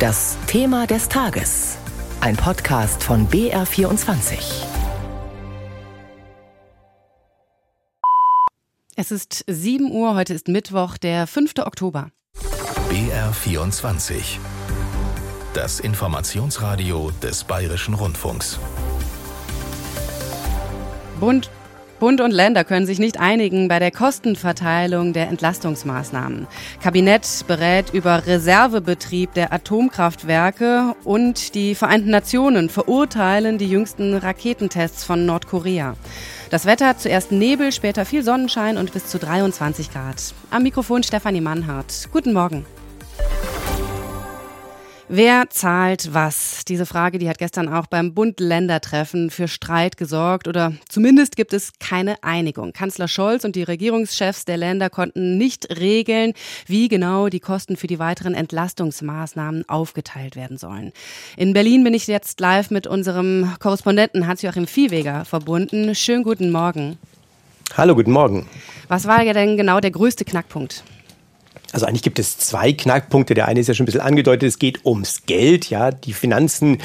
Das Thema des Tages. Ein Podcast von BR24. Es ist 7 Uhr, heute ist Mittwoch, der 5. Oktober. BR24. Das Informationsradio des Bayerischen Rundfunks. Bund Bund und Länder können sich nicht einigen bei der Kostenverteilung der Entlastungsmaßnahmen. Kabinett berät über Reservebetrieb der Atomkraftwerke und die Vereinten Nationen verurteilen die jüngsten Raketentests von Nordkorea. Das Wetter zuerst Nebel, später viel Sonnenschein und bis zu 23 Grad. Am Mikrofon Stefanie Mannhardt. Guten Morgen. Wer zahlt was? Diese Frage, die hat gestern auch beim Bund-Länder-Treffen für Streit gesorgt oder zumindest gibt es keine Einigung. Kanzler Scholz und die Regierungschefs der Länder konnten nicht regeln, wie genau die Kosten für die weiteren Entlastungsmaßnahmen aufgeteilt werden sollen. In Berlin bin ich jetzt live mit unserem Korrespondenten Hans-Joachim Viehweger verbunden. Schönen guten Morgen. Hallo, guten Morgen. Was war denn genau der größte Knackpunkt? Also eigentlich gibt es zwei Knackpunkte. Der eine ist ja schon ein bisschen angedeutet, es geht ums Geld. Ja, die Finanzen,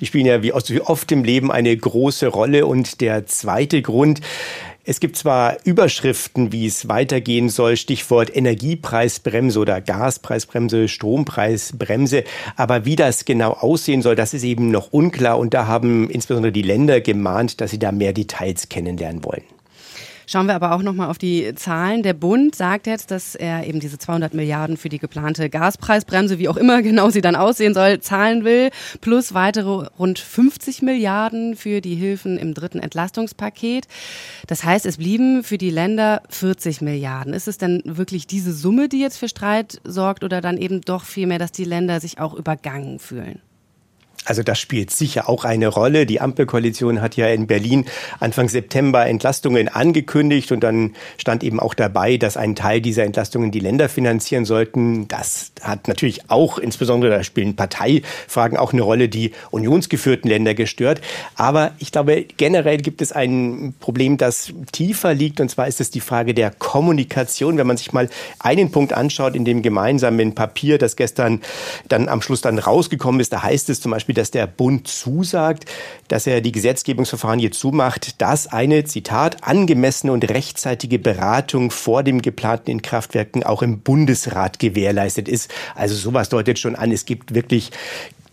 die spielen ja wie oft im Leben eine große Rolle. Und der zweite Grund, es gibt zwar Überschriften, wie es weitergehen soll, Stichwort Energiepreisbremse oder Gaspreisbremse, Strompreisbremse, aber wie das genau aussehen soll, das ist eben noch unklar und da haben insbesondere die Länder gemahnt, dass sie da mehr Details kennenlernen wollen. Schauen wir aber auch noch mal auf die Zahlen. Der Bund sagt jetzt, dass er eben diese 200 Milliarden für die geplante Gaspreisbremse, wie auch immer genau sie dann aussehen soll, zahlen will, plus weitere rund 50 Milliarden für die Hilfen im dritten Entlastungspaket. Das heißt, es blieben für die Länder 40 Milliarden. Ist es denn wirklich diese Summe, die jetzt für Streit sorgt oder dann eben doch vielmehr, dass die Länder sich auch übergangen fühlen? Also das spielt sicher auch eine Rolle. Die Ampelkoalition hat ja in Berlin Anfang September Entlastungen angekündigt und dann stand eben auch dabei, dass ein Teil dieser Entlastungen die Länder finanzieren sollten. Das hat natürlich auch, insbesondere da spielen Parteifragen auch eine Rolle, die unionsgeführten Länder gestört. Aber ich glaube, generell gibt es ein Problem, das tiefer liegt und zwar ist es die Frage der Kommunikation. Wenn man sich mal einen Punkt anschaut in dem gemeinsamen Papier, das gestern dann am Schluss dann rausgekommen ist, da heißt es zum Beispiel, Beispiel, dass der Bund zusagt, dass er die Gesetzgebungsverfahren hier zumacht, dass eine, Zitat, angemessene und rechtzeitige Beratung vor dem geplanten Inkraftwerken auch im Bundesrat gewährleistet ist. Also sowas deutet schon an, es gibt wirklich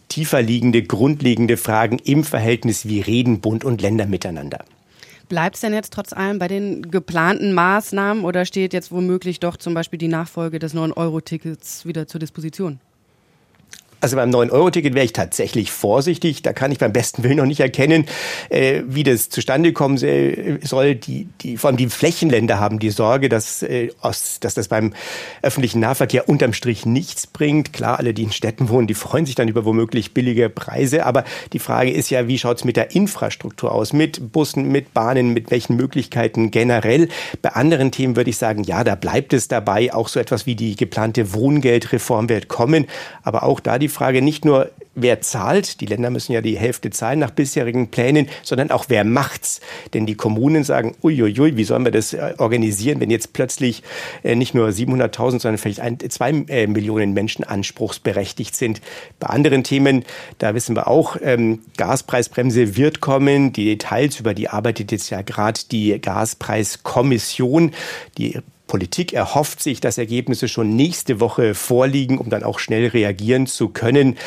tiefer liegende, grundlegende Fragen im Verhältnis, wie reden Bund und Länder miteinander. Bleibt es denn jetzt trotz allem bei den geplanten Maßnahmen oder steht jetzt womöglich doch zum Beispiel die Nachfolge des 9-Euro-Tickets wieder zur Disposition? Also beim 9-Euro-Ticket wäre ich tatsächlich vorsichtig. Da kann ich beim besten Willen noch nicht erkennen, äh, wie das zustande kommen soll. Die, die, vor allem die Flächenländer haben die Sorge, dass, äh, aus, dass das beim öffentlichen Nahverkehr unterm Strich nichts bringt. Klar, alle, die in Städten wohnen, die freuen sich dann über womöglich billige Preise. Aber die Frage ist ja, wie schaut es mit der Infrastruktur aus? Mit Bussen, mit Bahnen, mit welchen Möglichkeiten generell? Bei anderen Themen würde ich sagen, ja, da bleibt es dabei. Auch so etwas wie die geplante Wohngeldreform wird kommen. Aber auch da die die Frage nicht nur, wer zahlt, die Länder müssen ja die Hälfte zahlen nach bisherigen Plänen, sondern auch wer macht's. Denn die Kommunen sagen, uiuiui, wie sollen wir das äh, organisieren, wenn jetzt plötzlich äh, nicht nur 700.000, sondern vielleicht ein, zwei äh, Millionen Menschen anspruchsberechtigt sind. Bei anderen Themen, da wissen wir auch, ähm, Gaspreisbremse wird kommen. Die Details über die arbeitet jetzt ja gerade die Gaspreiskommission. Die Politik erhofft sich, dass Ergebnisse schon nächste Woche vorliegen, um dann auch schnell reagieren zu können.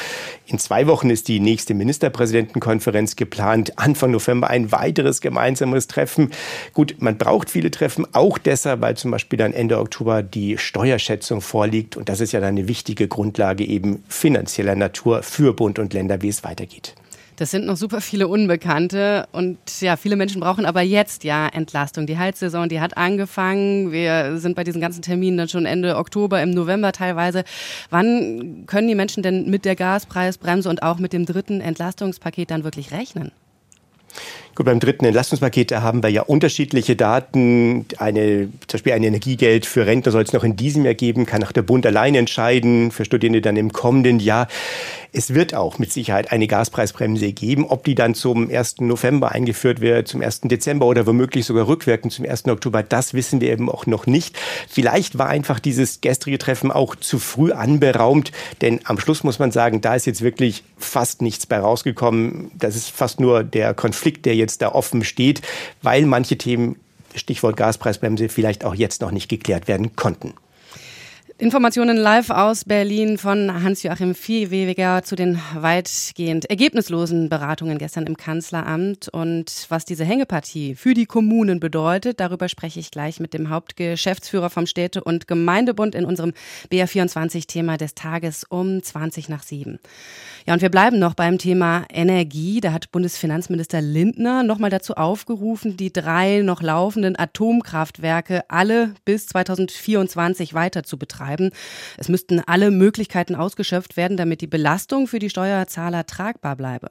In zwei Wochen ist die nächste Ministerpräsidentenkonferenz geplant. Anfang November ein weiteres gemeinsames Treffen. Gut, man braucht viele Treffen, auch deshalb, weil zum Beispiel dann Ende Oktober die Steuerschätzung vorliegt. Und das ist ja dann eine wichtige Grundlage eben finanzieller Natur für Bund und Länder, wie es weitergeht. Das sind noch super viele Unbekannte und ja, viele Menschen brauchen aber jetzt ja Entlastung. Die Heizsaison, die hat angefangen. Wir sind bei diesen ganzen Terminen dann schon Ende Oktober, im November teilweise. Wann können die Menschen denn mit der Gaspreisbremse und auch mit dem dritten Entlastungspaket dann wirklich rechnen? Gut, beim dritten Entlastungspaket, da haben wir ja unterschiedliche Daten. Eine, zum Beispiel ein Energiegeld für Rentner soll es noch in diesem Jahr geben, kann auch der Bund allein entscheiden, für Studierende dann im kommenden Jahr. Es wird auch mit Sicherheit eine Gaspreisbremse geben. Ob die dann zum 1. November eingeführt wird, zum 1. Dezember oder womöglich sogar rückwirkend zum 1. Oktober, das wissen wir eben auch noch nicht. Vielleicht war einfach dieses gestrige Treffen auch zu früh anberaumt, denn am Schluss muss man sagen, da ist jetzt wirklich fast nichts bei rausgekommen. Das ist fast nur der Konflikt, der jetzt da offen steht, weil manche Themen Stichwort Gaspreisbremse vielleicht auch jetzt noch nicht geklärt werden konnten. Informationen live aus Berlin von Hans-Joachim Viehweger zu den weitgehend ergebnislosen Beratungen gestern im Kanzleramt und was diese Hängepartie für die Kommunen bedeutet. Darüber spreche ich gleich mit dem Hauptgeschäftsführer vom Städte- und Gemeindebund in unserem BR24-Thema des Tages um 20 nach 7. Ja, und wir bleiben noch beim Thema Energie. Da hat Bundesfinanzminister Lindner nochmal dazu aufgerufen, die drei noch laufenden Atomkraftwerke alle bis 2024 weiter zu betreiben betreiben. Es müssten alle Möglichkeiten ausgeschöpft werden, damit die Belastung für die Steuerzahler tragbar bleibe.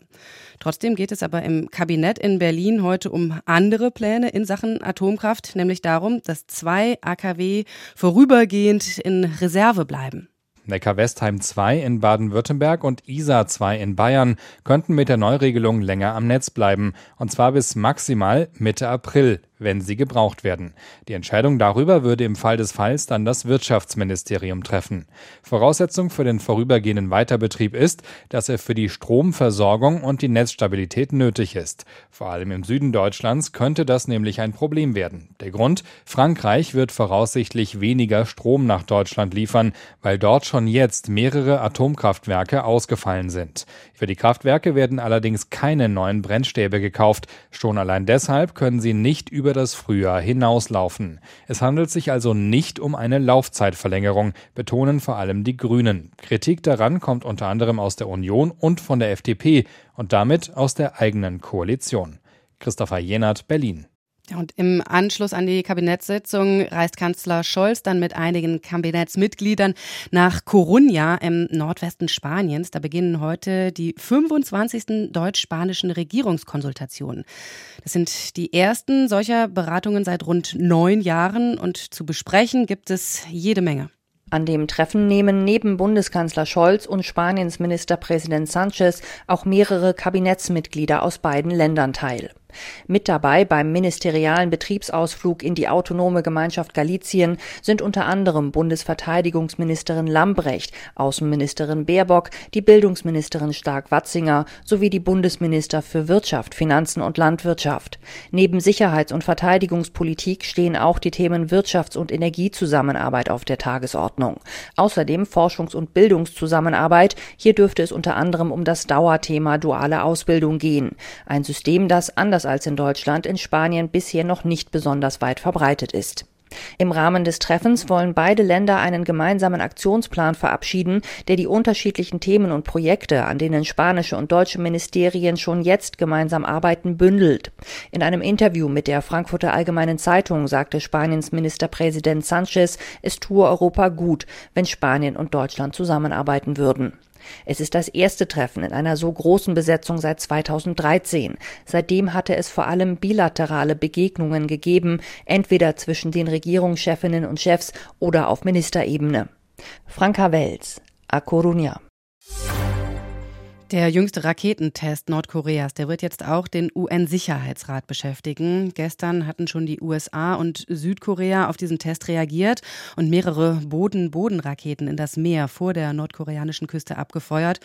Trotzdem geht es aber im Kabinett in Berlin heute um andere Pläne in Sachen Atomkraft, nämlich darum, dass zwei AKW vorübergehend in Reserve bleiben. Neckar-Westheim 2 in Baden-Württemberg und Isar 2 in Bayern könnten mit der Neuregelung länger am Netz bleiben, und zwar bis maximal Mitte April wenn sie gebraucht werden. Die Entscheidung darüber würde im Fall des Falls dann das Wirtschaftsministerium treffen. Voraussetzung für den vorübergehenden Weiterbetrieb ist, dass er für die Stromversorgung und die Netzstabilität nötig ist. Vor allem im Süden Deutschlands könnte das nämlich ein Problem werden. Der Grund? Frankreich wird voraussichtlich weniger Strom nach Deutschland liefern, weil dort schon jetzt mehrere Atomkraftwerke ausgefallen sind. Für die Kraftwerke werden allerdings keine neuen Brennstäbe gekauft. Schon allein deshalb können sie nicht über über das Frühjahr hinauslaufen. Es handelt sich also nicht um eine Laufzeitverlängerung, betonen vor allem die Grünen. Kritik daran kommt unter anderem aus der Union und von der FDP und damit aus der eigenen Koalition. Christopher Jenert, Berlin. Und im Anschluss an die Kabinettssitzung reist Kanzler Scholz dann mit einigen Kabinettsmitgliedern nach Coruña im Nordwesten Spaniens. Da beginnen heute die 25. deutsch-spanischen Regierungskonsultationen. Das sind die ersten solcher Beratungen seit rund neun Jahren und zu besprechen gibt es jede Menge. An dem Treffen nehmen neben Bundeskanzler Scholz und Spaniens Ministerpräsident Sanchez auch mehrere Kabinettsmitglieder aus beiden Ländern teil. Mit dabei beim ministerialen Betriebsausflug in die autonome Gemeinschaft Galizien sind unter anderem Bundesverteidigungsministerin Lambrecht, Außenministerin Baerbock, die Bildungsministerin Stark-Watzinger sowie die Bundesminister für Wirtschaft, Finanzen und Landwirtschaft. Neben Sicherheits- und Verteidigungspolitik stehen auch die Themen Wirtschafts- und Energiezusammenarbeit auf der Tagesordnung. Außerdem Forschungs- und Bildungszusammenarbeit. Hier dürfte es unter anderem um das Dauerthema duale Ausbildung gehen. Ein System, das anders anders als in Deutschland in Spanien bisher noch nicht besonders weit verbreitet ist. Im Rahmen des Treffens wollen beide Länder einen gemeinsamen Aktionsplan verabschieden, der die unterschiedlichen Themen und Projekte, an denen spanische und deutsche Ministerien schon jetzt gemeinsam arbeiten, bündelt. In einem Interview mit der Frankfurter Allgemeinen Zeitung sagte Spaniens Ministerpräsident Sanchez, es tue Europa gut, wenn Spanien und Deutschland zusammenarbeiten würden. Es ist das erste Treffen in einer so großen Besetzung seit 2013. Seitdem hatte es vor allem bilaterale Begegnungen gegeben, entweder zwischen den Regierungschefinnen und Chefs oder auf Ministerebene. Franka Wels, A Coruña. Der jüngste Raketentest Nordkoreas, der wird jetzt auch den UN-Sicherheitsrat beschäftigen. Gestern hatten schon die USA und Südkorea auf diesen Test reagiert und mehrere Boden-Boden-Raketen in das Meer vor der nordkoreanischen Küste abgefeuert.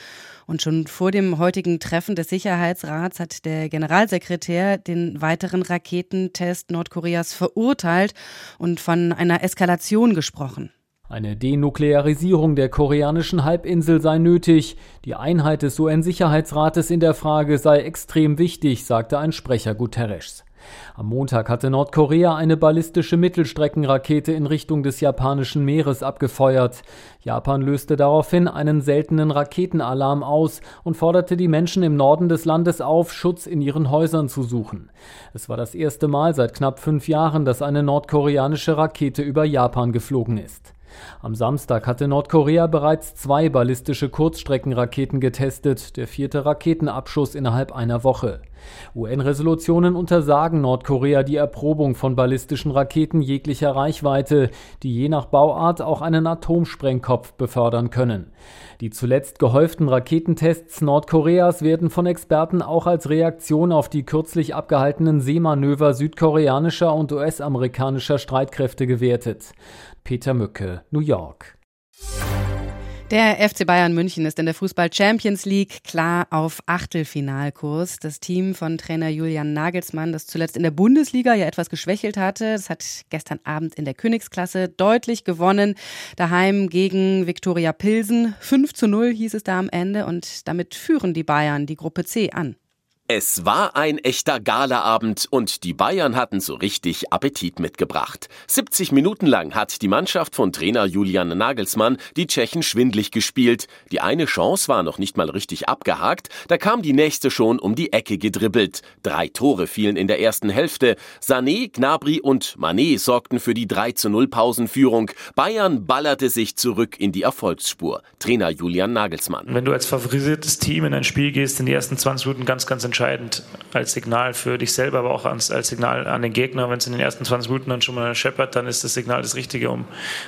Und schon vor dem heutigen Treffen des Sicherheitsrats hat der Generalsekretär den weiteren Raketentest Nordkoreas verurteilt und von einer Eskalation gesprochen. Eine Denuklearisierung der koreanischen Halbinsel sei nötig. Die Einheit des UN-Sicherheitsrates in der Frage sei extrem wichtig, sagte ein Sprecher Guterres. Am Montag hatte Nordkorea eine ballistische Mittelstreckenrakete in Richtung des japanischen Meeres abgefeuert. Japan löste daraufhin einen seltenen Raketenalarm aus und forderte die Menschen im Norden des Landes auf, Schutz in ihren Häusern zu suchen. Es war das erste Mal seit knapp fünf Jahren, dass eine nordkoreanische Rakete über Japan geflogen ist. Am Samstag hatte Nordkorea bereits zwei ballistische Kurzstreckenraketen getestet, der vierte Raketenabschuss innerhalb einer Woche. UN-Resolutionen untersagen Nordkorea die Erprobung von ballistischen Raketen jeglicher Reichweite, die je nach Bauart auch einen Atomsprengkopf befördern können. Die zuletzt gehäuften Raketentests Nordkoreas werden von Experten auch als Reaktion auf die kürzlich abgehaltenen Seemanöver südkoreanischer und US-amerikanischer Streitkräfte gewertet. Peter Mücke, New York. Der FC Bayern München ist in der Fußball Champions League klar auf Achtelfinalkurs. Das Team von Trainer Julian Nagelsmann, das zuletzt in der Bundesliga ja etwas geschwächelt hatte, das hat gestern Abend in der Königsklasse deutlich gewonnen. Daheim gegen Viktoria Pilsen. 5 zu 0 hieß es da am Ende und damit führen die Bayern die Gruppe C an. Es war ein echter Galaabend und die Bayern hatten so richtig Appetit mitgebracht. 70 Minuten lang hat die Mannschaft von Trainer Julian Nagelsmann die Tschechen schwindlig gespielt. Die eine Chance war noch nicht mal richtig abgehakt, da kam die nächste schon um die Ecke gedribbelt. Drei Tore fielen in der ersten Hälfte. Sané, Gnabry und Manet sorgten für die 3 zu 0 Pausenführung. Bayern ballerte sich zurück in die Erfolgsspur. Trainer Julian Nagelsmann. Wenn du als favorisiertes Team in ein Spiel gehst, in die ersten 20 Minuten ganz, ganz entscheidend als Signal für dich selber, aber auch als, als Signal an den Gegner. Wenn es in den ersten 20 Minuten dann schon mal scheppert, dann ist das Signal das Richtige, um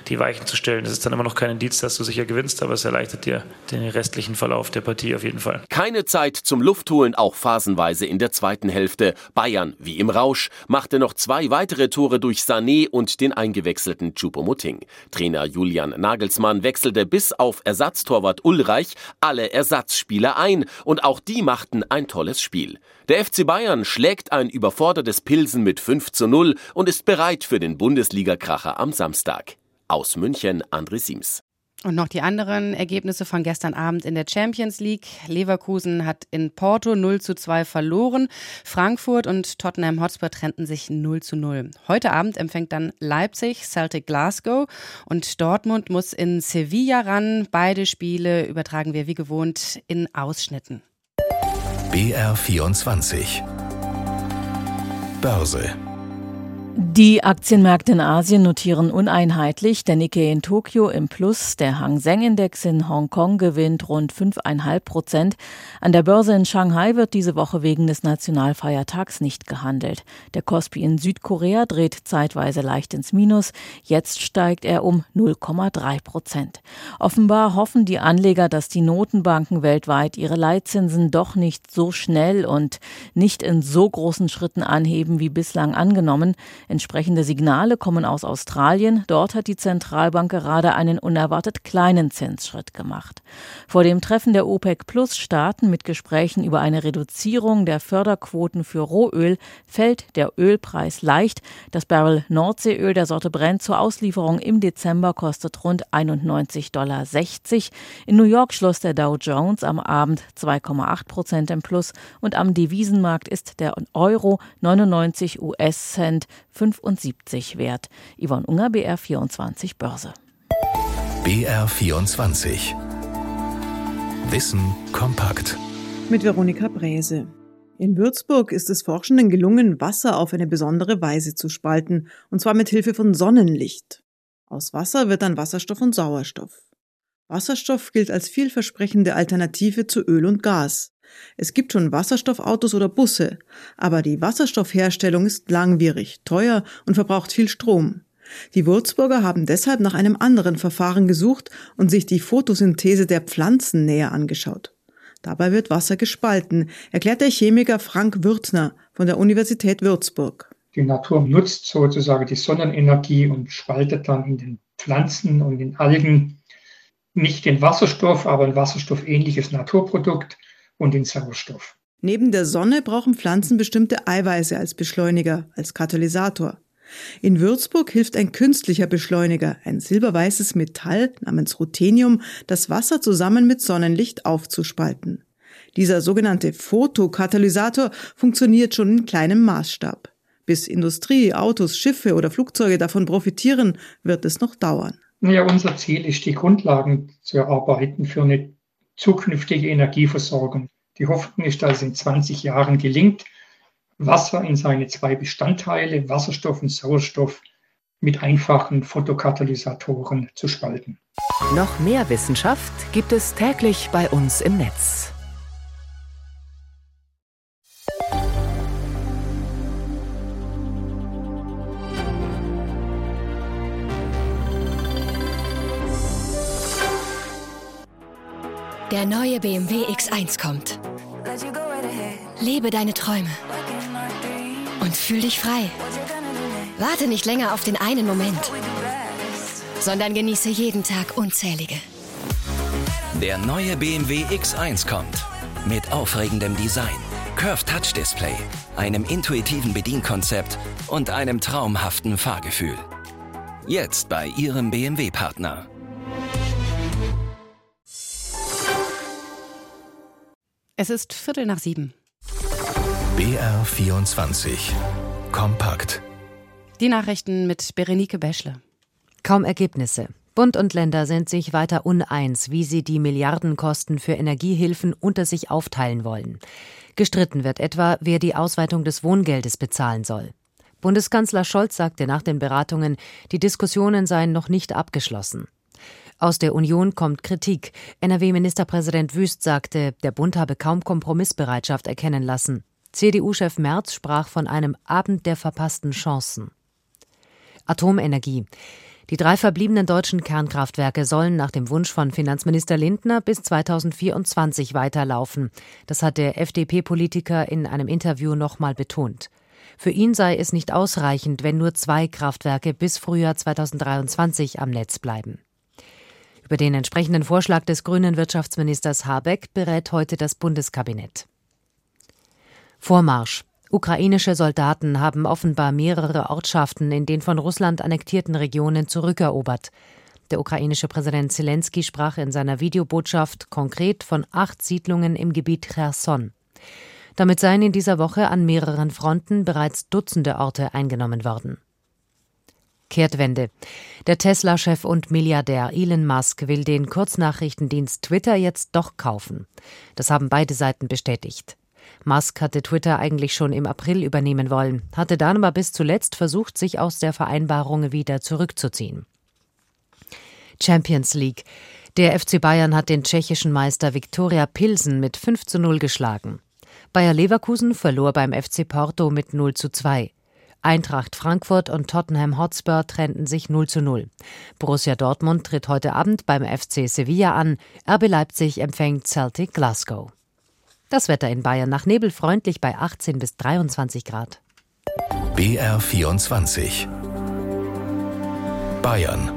die Weichen zu stellen. Das ist dann immer noch kein Indiz, dass du sicher gewinnst, aber es erleichtert dir den restlichen Verlauf der Partie auf jeden Fall. Keine Zeit zum Luftholen, auch phasenweise in der zweiten Hälfte. Bayern, wie im Rausch, machte noch zwei weitere Tore durch Sané und den eingewechselten Choupo-Moting. Trainer Julian Nagelsmann wechselte bis auf Ersatztorwart Ulreich alle Ersatzspieler ein und auch die machten ein tolles Spiel. Spiel. Der FC Bayern schlägt ein überfordertes Pilsen mit 5 zu 0 und ist bereit für den Bundesliga-Kracher am Samstag. Aus München, André Siems. Und noch die anderen Ergebnisse von gestern Abend in der Champions League. Leverkusen hat in Porto 0 zu 2 verloren. Frankfurt und Tottenham Hotspur trennten sich 0 zu 0. Heute Abend empfängt dann Leipzig Celtic Glasgow und Dortmund muss in Sevilla ran. Beide Spiele übertragen wir wie gewohnt in Ausschnitten. BR24 Börse die Aktienmärkte in Asien notieren uneinheitlich. Der Nikkei in Tokio im Plus, der Hang Seng Index in Hongkong gewinnt rund 5,5 Prozent. An der Börse in Shanghai wird diese Woche wegen des Nationalfeiertags nicht gehandelt. Der Kospi in Südkorea dreht zeitweise leicht ins Minus. Jetzt steigt er um 0,3 Prozent. Offenbar hoffen die Anleger, dass die Notenbanken weltweit ihre Leitzinsen doch nicht so schnell und nicht in so großen Schritten anheben wie bislang angenommen. Entsprechende Signale kommen aus Australien. Dort hat die Zentralbank gerade einen unerwartet kleinen Zinsschritt gemacht. Vor dem Treffen der OPEC-Plus-Staaten mit Gesprächen über eine Reduzierung der Förderquoten für Rohöl fällt der Ölpreis leicht. Das Barrel Nordseeöl der Sorte Brent zur Auslieferung im Dezember kostet rund 91,60 Dollar. In New York schloss der Dow Jones am Abend 2,8 Prozent im Plus und am Devisenmarkt ist der Euro 99 US-Cent 75 wert. Yvonne Unger, BR24 Börse. BR24 Wissen kompakt. Mit Veronika Bräse. In Würzburg ist es Forschenden gelungen, Wasser auf eine besondere Weise zu spalten, und zwar mit Hilfe von Sonnenlicht. Aus Wasser wird dann Wasserstoff und Sauerstoff. Wasserstoff gilt als vielversprechende Alternative zu Öl und Gas. Es gibt schon Wasserstoffautos oder Busse, aber die Wasserstoffherstellung ist langwierig, teuer und verbraucht viel Strom. Die Würzburger haben deshalb nach einem anderen Verfahren gesucht und sich die Photosynthese der Pflanzen näher angeschaut. Dabei wird Wasser gespalten, erklärt der Chemiker Frank Würzner von der Universität Würzburg. Die Natur nutzt sozusagen die Sonnenenergie und spaltet dann in den Pflanzen und in Algen nicht den Wasserstoff, aber ein wasserstoffähnliches Naturprodukt und den Sauerstoff. Neben der Sonne brauchen Pflanzen bestimmte Eiweiße als Beschleuniger, als Katalysator. In Würzburg hilft ein künstlicher Beschleuniger, ein silberweißes Metall namens Ruthenium, das Wasser zusammen mit Sonnenlicht aufzuspalten. Dieser sogenannte Photokatalysator funktioniert schon in kleinem Maßstab. Bis Industrie, Autos, Schiffe oder Flugzeuge davon profitieren, wird es noch dauern. Ja, unser Ziel ist, die Grundlagen zu erarbeiten für eine zukünftige Energieversorgung. Die Hoffnung ist, dass es in 20 Jahren gelingt, Wasser in seine zwei Bestandteile, Wasserstoff und Sauerstoff, mit einfachen Fotokatalysatoren zu spalten. Noch mehr Wissenschaft gibt es täglich bei uns im Netz. Der neue BMW X1 kommt. Lebe deine Träume. Und fühl dich frei. Warte nicht länger auf den einen Moment, sondern genieße jeden Tag unzählige. Der neue BMW X1 kommt. Mit aufregendem Design, Curved Touch Display, einem intuitiven Bedienkonzept und einem traumhaften Fahrgefühl. Jetzt bei Ihrem BMW-Partner. Es ist Viertel nach sieben. BR24 Kompakt. Die Nachrichten mit Berenike Beschle. Kaum Ergebnisse. Bund und Länder sind sich weiter uneins, wie sie die Milliardenkosten für Energiehilfen unter sich aufteilen wollen. Gestritten wird etwa, wer die Ausweitung des Wohngeldes bezahlen soll. Bundeskanzler Scholz sagte nach den Beratungen, die Diskussionen seien noch nicht abgeschlossen. Aus der Union kommt Kritik. NRW-Ministerpräsident Wüst sagte, der Bund habe kaum Kompromissbereitschaft erkennen lassen. CDU-Chef Merz sprach von einem Abend der verpassten Chancen. Atomenergie. Die drei verbliebenen deutschen Kernkraftwerke sollen nach dem Wunsch von Finanzminister Lindner bis 2024 weiterlaufen. Das hat der FDP-Politiker in einem Interview nochmal betont. Für ihn sei es nicht ausreichend, wenn nur zwei Kraftwerke bis Frühjahr 2023 am Netz bleiben. Über den entsprechenden Vorschlag des grünen Wirtschaftsministers Habeck berät heute das Bundeskabinett. Vormarsch. Ukrainische Soldaten haben offenbar mehrere Ortschaften in den von Russland annektierten Regionen zurückerobert. Der ukrainische Präsident Zelensky sprach in seiner Videobotschaft konkret von acht Siedlungen im Gebiet Cherson. Damit seien in dieser Woche an mehreren Fronten bereits Dutzende Orte eingenommen worden. Kehrtwende. Der Tesla-Chef und Milliardär Elon Musk will den Kurznachrichtendienst Twitter jetzt doch kaufen. Das haben beide Seiten bestätigt. Musk hatte Twitter eigentlich schon im April übernehmen wollen, hatte dann aber bis zuletzt versucht, sich aus der Vereinbarung wieder zurückzuziehen. Champions League. Der FC Bayern hat den tschechischen Meister Viktoria Pilsen mit 5 zu 0 geschlagen. Bayer Leverkusen verlor beim FC Porto mit 0 zu 2. Eintracht Frankfurt und Tottenham Hotspur trennten sich 0 zu 0. Borussia Dortmund tritt heute Abend beim FC Sevilla an. RB Leipzig empfängt Celtic Glasgow. Das Wetter in Bayern nach Nebel freundlich bei 18 bis 23 Grad. BR24 Bayern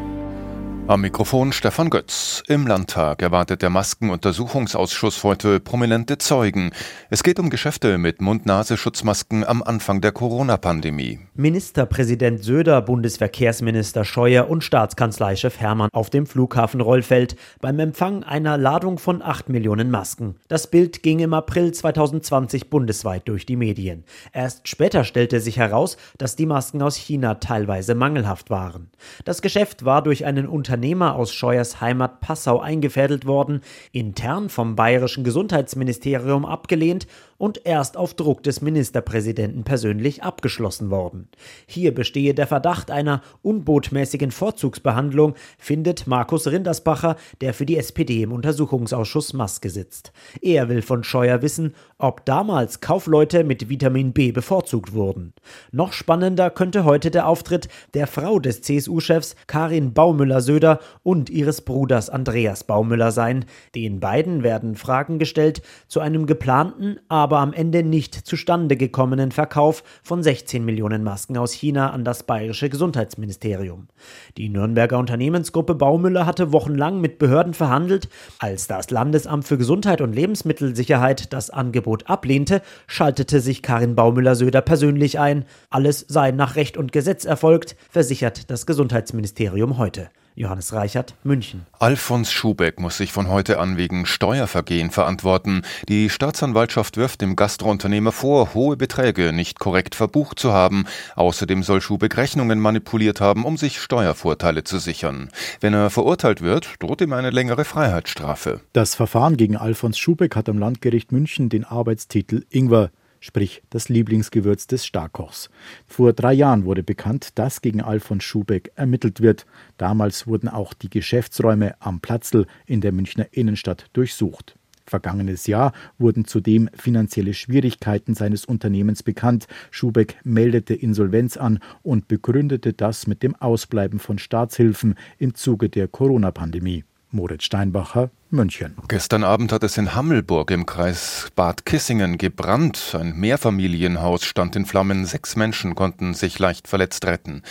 am Mikrofon Stefan Götz. Im Landtag erwartet der Maskenuntersuchungsausschuss heute prominente Zeugen. Es geht um Geschäfte mit Mund-Nase-Schutzmasken am Anfang der Corona-Pandemie. Ministerpräsident Söder, Bundesverkehrsminister Scheuer und Staatskanzleichef Hermann auf dem Flughafen Rollfeld beim Empfang einer Ladung von 8 Millionen Masken. Das Bild ging im April 2020 bundesweit durch die Medien. Erst später stellte sich heraus, dass die Masken aus China teilweise mangelhaft waren. Das Geschäft war durch einen Unternehmen Unternehmer aus Scheuers Heimat Passau eingefädelt worden, intern vom bayerischen Gesundheitsministerium abgelehnt und erst auf Druck des Ministerpräsidenten persönlich abgeschlossen worden. Hier bestehe der Verdacht einer unbotmäßigen Vorzugsbehandlung, findet Markus Rindersbacher, der für die SPD im Untersuchungsausschuss Maske sitzt. Er will von Scheuer wissen, ob damals Kaufleute mit Vitamin B bevorzugt wurden. Noch spannender könnte heute der Auftritt der Frau des CSU-Chefs Karin Baumüller-Söder und ihres Bruders Andreas Baumüller sein. Den beiden werden Fragen gestellt zu einem geplanten, aber aber am Ende nicht zustande gekommenen Verkauf von 16 Millionen Masken aus China an das bayerische Gesundheitsministerium. Die Nürnberger Unternehmensgruppe Baumüller hatte wochenlang mit Behörden verhandelt. Als das Landesamt für Gesundheit und Lebensmittelsicherheit das Angebot ablehnte, schaltete sich Karin Baumüller-Söder persönlich ein. Alles sei nach Recht und Gesetz erfolgt, versichert das Gesundheitsministerium heute. Johannes Reichert, München. Alfons Schubeck muss sich von heute an wegen Steuervergehen verantworten. Die Staatsanwaltschaft wirft dem Gastrounternehmer vor, hohe Beträge nicht korrekt verbucht zu haben. Außerdem soll Schubeck Rechnungen manipuliert haben, um sich Steuervorteile zu sichern. Wenn er verurteilt wird, droht ihm eine längere Freiheitsstrafe. Das Verfahren gegen Alfons Schubeck hat am Landgericht München den Arbeitstitel Ingwer sprich das Lieblingsgewürz des Starkochs. Vor drei Jahren wurde bekannt, dass gegen Alfons Schubeck ermittelt wird. Damals wurden auch die Geschäftsräume am Platzl in der Münchner Innenstadt durchsucht. Vergangenes Jahr wurden zudem finanzielle Schwierigkeiten seines Unternehmens bekannt. Schubeck meldete Insolvenz an und begründete das mit dem Ausbleiben von Staatshilfen im Zuge der Corona-Pandemie. Moritz Steinbacher, München. Gestern Abend hat es in Hammelburg im Kreis Bad Kissingen gebrannt. Ein Mehrfamilienhaus stand in Flammen. Sechs Menschen konnten sich leicht verletzt retten.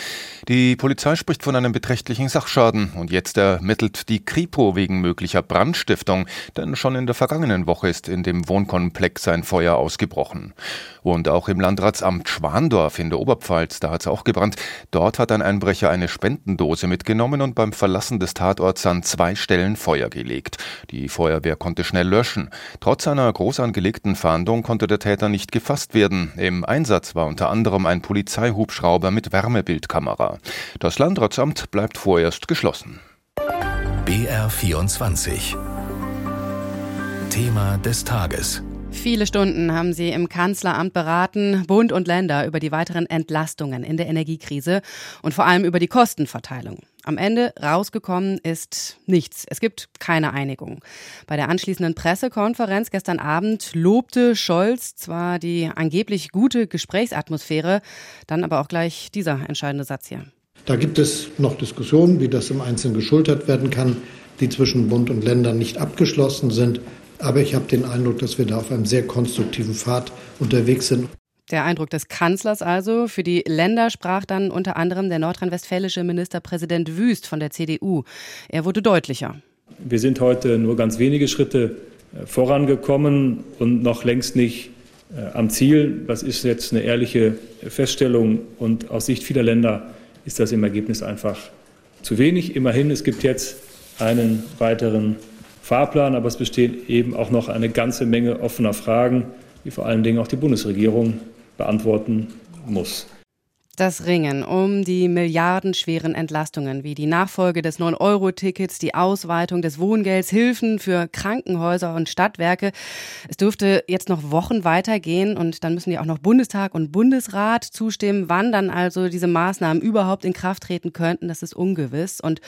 Die Polizei spricht von einem beträchtlichen Sachschaden und jetzt ermittelt die Kripo wegen möglicher Brandstiftung, denn schon in der vergangenen Woche ist in dem Wohnkomplex ein Feuer ausgebrochen. Und auch im Landratsamt Schwandorf in der Oberpfalz, da hat es auch gebrannt. Dort hat ein Einbrecher eine Spendendose mitgenommen und beim Verlassen des Tatorts an zwei Stellen Feuer gelegt. Die Feuerwehr konnte schnell löschen. Trotz einer groß angelegten Fahndung konnte der Täter nicht gefasst werden. Im Einsatz war unter anderem ein Polizeihubschrauber mit Wärmebildkamera. Das Landratsamt bleibt vorerst geschlossen. BR 24 Thema des Tages Viele Stunden haben sie im Kanzleramt beraten, Bund und Länder über die weiteren Entlastungen in der Energiekrise und vor allem über die Kostenverteilung. Am Ende rausgekommen ist nichts. Es gibt keine Einigung. Bei der anschließenden Pressekonferenz gestern Abend lobte Scholz zwar die angeblich gute Gesprächsatmosphäre, dann aber auch gleich dieser entscheidende Satz hier. Da gibt es noch Diskussionen, wie das im Einzelnen geschultert werden kann, die zwischen Bund und Ländern nicht abgeschlossen sind. Aber ich habe den Eindruck, dass wir da auf einem sehr konstruktiven Pfad unterwegs sind. Der Eindruck des Kanzlers also. Für die Länder sprach dann unter anderem der nordrhein-westfälische Ministerpräsident Wüst von der CDU. Er wurde deutlicher. Wir sind heute nur ganz wenige Schritte äh, vorangekommen und noch längst nicht äh, am Ziel. Das ist jetzt eine ehrliche Feststellung und aus Sicht vieler Länder ist das im Ergebnis einfach zu wenig. Immerhin, es gibt jetzt einen weiteren Fahrplan, aber es besteht eben auch noch eine ganze Menge offener Fragen, die vor allen Dingen auch die Bundesregierung beantworten muss. Das Ringen um die milliardenschweren Entlastungen wie die Nachfolge des 9-Euro-Tickets, die Ausweitung des Wohngelds, Hilfen für Krankenhäuser und Stadtwerke. Es dürfte jetzt noch Wochen weitergehen und dann müssen ja auch noch Bundestag und Bundesrat zustimmen. Wann dann also diese Maßnahmen überhaupt in Kraft treten könnten, das ist ungewiss. Und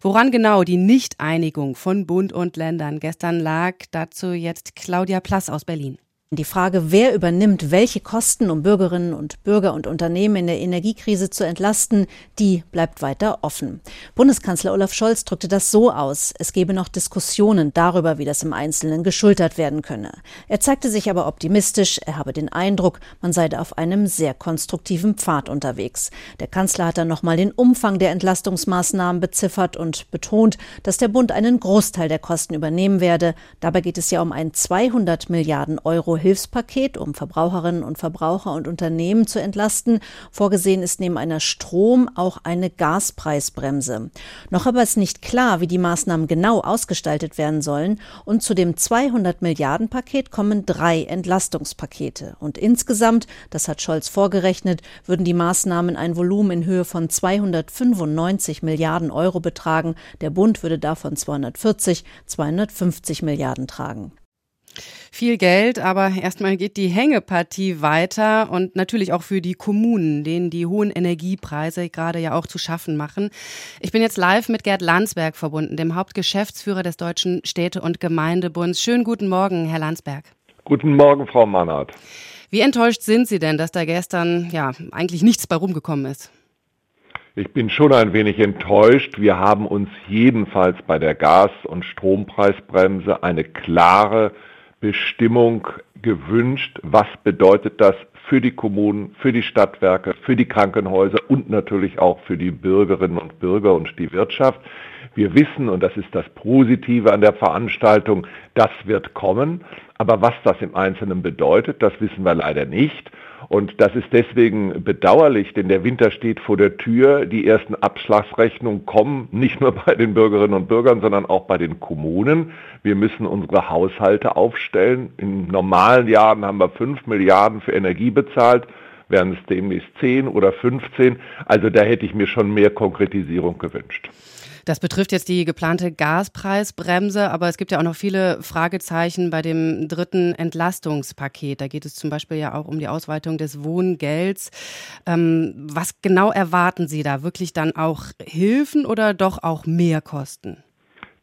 woran genau die Nichteinigung von Bund und Ländern gestern lag, dazu jetzt Claudia Plass aus Berlin. Die Frage, wer übernimmt welche Kosten, um Bürgerinnen und Bürger und Unternehmen in der Energiekrise zu entlasten, die bleibt weiter offen. Bundeskanzler Olaf Scholz drückte das so aus, es gebe noch Diskussionen darüber, wie das im Einzelnen geschultert werden könne. Er zeigte sich aber optimistisch, er habe den Eindruck, man sei da auf einem sehr konstruktiven Pfad unterwegs. Der Kanzler hat dann nochmal den Umfang der Entlastungsmaßnahmen beziffert und betont, dass der Bund einen Großteil der Kosten übernehmen werde. Dabei geht es ja um ein 200 Milliarden Euro Hilfspaket, um Verbraucherinnen und Verbraucher und Unternehmen zu entlasten. Vorgesehen ist neben einer Strom auch eine Gaspreisbremse. Noch aber ist nicht klar, wie die Maßnahmen genau ausgestaltet werden sollen. Und zu dem 200 Milliarden Paket kommen drei Entlastungspakete. Und insgesamt, das hat Scholz vorgerechnet, würden die Maßnahmen ein Volumen in Höhe von 295 Milliarden Euro betragen. Der Bund würde davon 240, 250 Milliarden tragen viel Geld, aber erstmal geht die Hängepartie weiter und natürlich auch für die Kommunen, denen die hohen Energiepreise gerade ja auch zu schaffen machen. Ich bin jetzt live mit Gerd Landsberg verbunden, dem Hauptgeschäftsführer des Deutschen Städte- und Gemeindebunds. Schönen guten Morgen, Herr Landsberg. Guten Morgen, Frau Mannhardt. Wie enttäuscht sind Sie denn, dass da gestern ja eigentlich nichts bei rumgekommen ist? Ich bin schon ein wenig enttäuscht. Wir haben uns jedenfalls bei der Gas- und Strompreisbremse eine klare Bestimmung gewünscht. Was bedeutet das für die Kommunen, für die Stadtwerke, für die Krankenhäuser und natürlich auch für die Bürgerinnen und Bürger und die Wirtschaft? Wir wissen, und das ist das Positive an der Veranstaltung, das wird kommen. Aber was das im Einzelnen bedeutet, das wissen wir leider nicht. Und das ist deswegen bedauerlich, denn der Winter steht vor der Tür. Die ersten Abschlagsrechnungen kommen nicht nur bei den Bürgerinnen und Bürgern, sondern auch bei den Kommunen. Wir müssen unsere Haushalte aufstellen. In normalen Jahren haben wir fünf Milliarden für Energie bezahlt. Werden es demnächst 10 oder 15. Also da hätte ich mir schon mehr Konkretisierung gewünscht. Das betrifft jetzt die geplante Gaspreisbremse, aber es gibt ja auch noch viele Fragezeichen bei dem dritten Entlastungspaket. Da geht es zum Beispiel ja auch um die Ausweitung des Wohngelds. Ähm, was genau erwarten Sie da? Wirklich dann auch Hilfen oder doch auch mehr Kosten? Äh,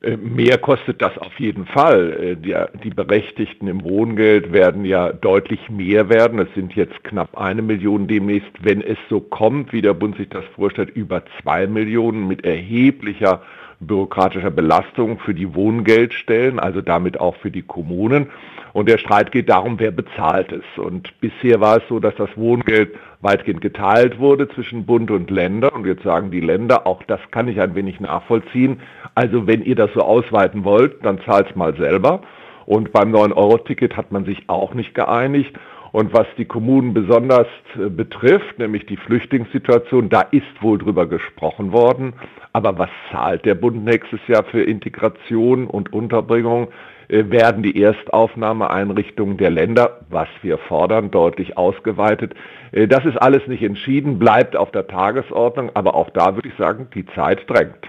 mehr kostet das auf jeden Fall. Äh, die, Berechtigten im Wohngeld werden ja deutlich mehr werden. Es sind jetzt knapp eine Million demnächst, wenn es so kommt, wie der Bund sich das vorstellt, über zwei Millionen mit erheblicher bürokratischer Belastung für die Wohngeldstellen, also damit auch für die Kommunen. Und der Streit geht darum, wer bezahlt es. Und bisher war es so, dass das Wohngeld weitgehend geteilt wurde zwischen Bund und Länder. Und jetzt sagen die Länder, auch das kann ich ein wenig nachvollziehen. Also wenn ihr das so ausweiten wollt, dann zahlt es mal selber. Und beim 9-Euro-Ticket hat man sich auch nicht geeinigt. Und was die Kommunen besonders äh, betrifft, nämlich die Flüchtlingssituation, da ist wohl drüber gesprochen worden. Aber was zahlt der Bund nächstes Jahr für Integration und Unterbringung? Äh, werden die Erstaufnahmeeinrichtungen der Länder, was wir fordern, deutlich ausgeweitet. Äh, das ist alles nicht entschieden, bleibt auf der Tagesordnung, aber auch da würde ich sagen, die Zeit drängt.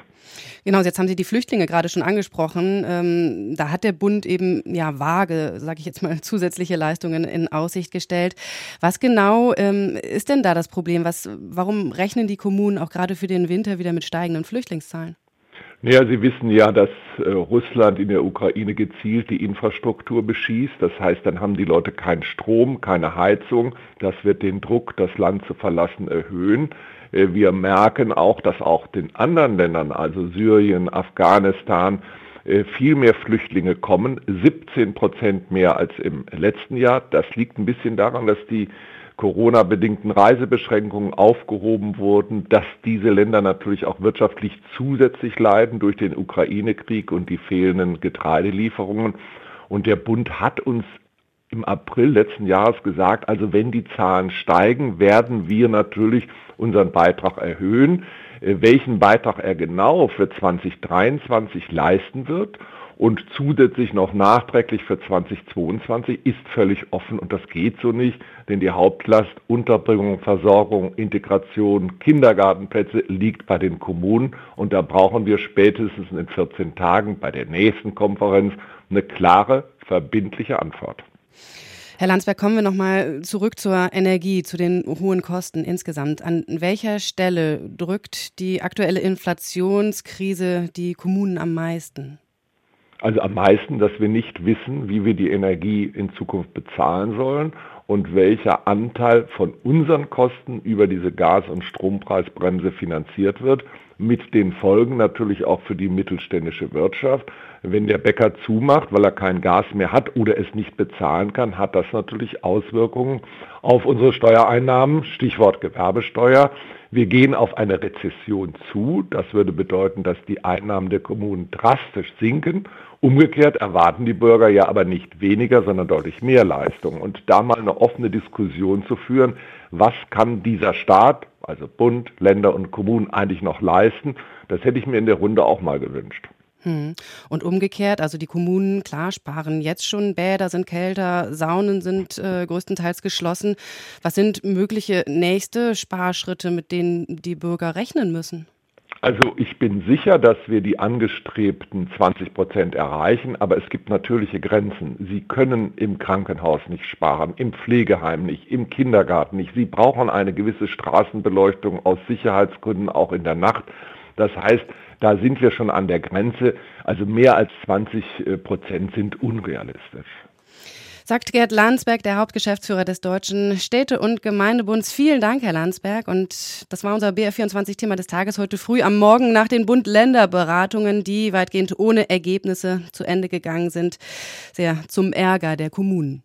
Genau, jetzt haben Sie die Flüchtlinge gerade schon angesprochen. Ähm, da hat der Bund eben ja vage, sage ich jetzt mal, zusätzliche Leistungen in Aussicht gestellt. Was genau ähm, ist denn da das Problem? Was, warum rechnen die Kommunen auch gerade für den Winter wieder mit steigenden Flüchtlingszahlen? Naja, Sie wissen ja, dass äh, Russland in der Ukraine gezielt die Infrastruktur beschießt. Das heißt, dann haben die Leute keinen Strom, keine Heizung. Das wird den Druck, das Land zu verlassen, erhöhen. Äh, wir merken auch, dass auch den anderen Ländern, also Syrien, Afghanistan, äh, viel mehr Flüchtlinge kommen, 17 Prozent mehr als im letzten Jahr. Das liegt ein bisschen daran, dass die Corona-bedingten Reisebeschränkungen aufgehoben wurden, dass diese Länder natürlich auch wirtschaftlich zusätzlich leiden durch den Ukraine-Krieg und die fehlenden Getreidelieferungen. Und der Bund hat uns im April letzten Jahres gesagt, also wenn die Zahlen steigen, werden wir natürlich unseren Beitrag erhöhen. Äh, welchen Beitrag er genau für 2023 leisten wird und zusätzlich noch nachträglich für 2022 ist völlig offen und das geht so nicht, denn die Hauptlast Unterbringung, Versorgung, Integration, Kindergartenplätze liegt bei den Kommunen und da brauchen wir spätestens in 14 Tagen bei der nächsten Konferenz eine klare, verbindliche Antwort. Herr Landsberg, kommen wir nochmal zurück zur Energie, zu den hohen Kosten insgesamt. An welcher Stelle drückt die aktuelle Inflationskrise die Kommunen am meisten? Also am meisten, dass wir nicht wissen, wie wir die Energie in Zukunft bezahlen sollen und welcher Anteil von unseren Kosten über diese Gas- und Strompreisbremse finanziert wird, mit den Folgen natürlich auch für die mittelständische Wirtschaft. Wenn der Bäcker zumacht, weil er kein Gas mehr hat oder es nicht bezahlen kann, hat das natürlich Auswirkungen auf unsere Steuereinnahmen, Stichwort Gewerbesteuer. Wir gehen auf eine Rezession zu. Das würde bedeuten, dass die Einnahmen der Kommunen drastisch sinken. Umgekehrt erwarten die Bürger ja aber nicht weniger, sondern deutlich mehr Leistung. Und da mal eine offene Diskussion zu führen, was kann dieser Staat, also Bund, Länder und Kommunen eigentlich noch leisten, das hätte ich mir in der Runde auch mal gewünscht. Hm. Und umgekehrt, also die Kommunen, klar, sparen jetzt schon, Bäder sind kälter, Saunen sind äh, größtenteils geschlossen. Was sind mögliche nächste Sparschritte, mit denen die Bürger rechnen müssen? Also ich bin sicher, dass wir die angestrebten 20 Prozent erreichen, aber es gibt natürliche Grenzen. Sie können im Krankenhaus nicht sparen, im Pflegeheim nicht, im Kindergarten nicht. Sie brauchen eine gewisse Straßenbeleuchtung aus Sicherheitsgründen auch in der Nacht. Das heißt, da sind wir schon an der Grenze. Also mehr als 20 äh, Prozent sind unrealistisch. Sagt Gerd Landsberg, der Hauptgeschäftsführer des Deutschen Städte- und Gemeindebunds. Vielen Dank, Herr Landsberg. Und das war unser BR24-Thema des Tages heute früh am Morgen nach den Bund-Länder-Beratungen, die weitgehend ohne Ergebnisse zu Ende gegangen sind. Sehr zum Ärger der Kommunen.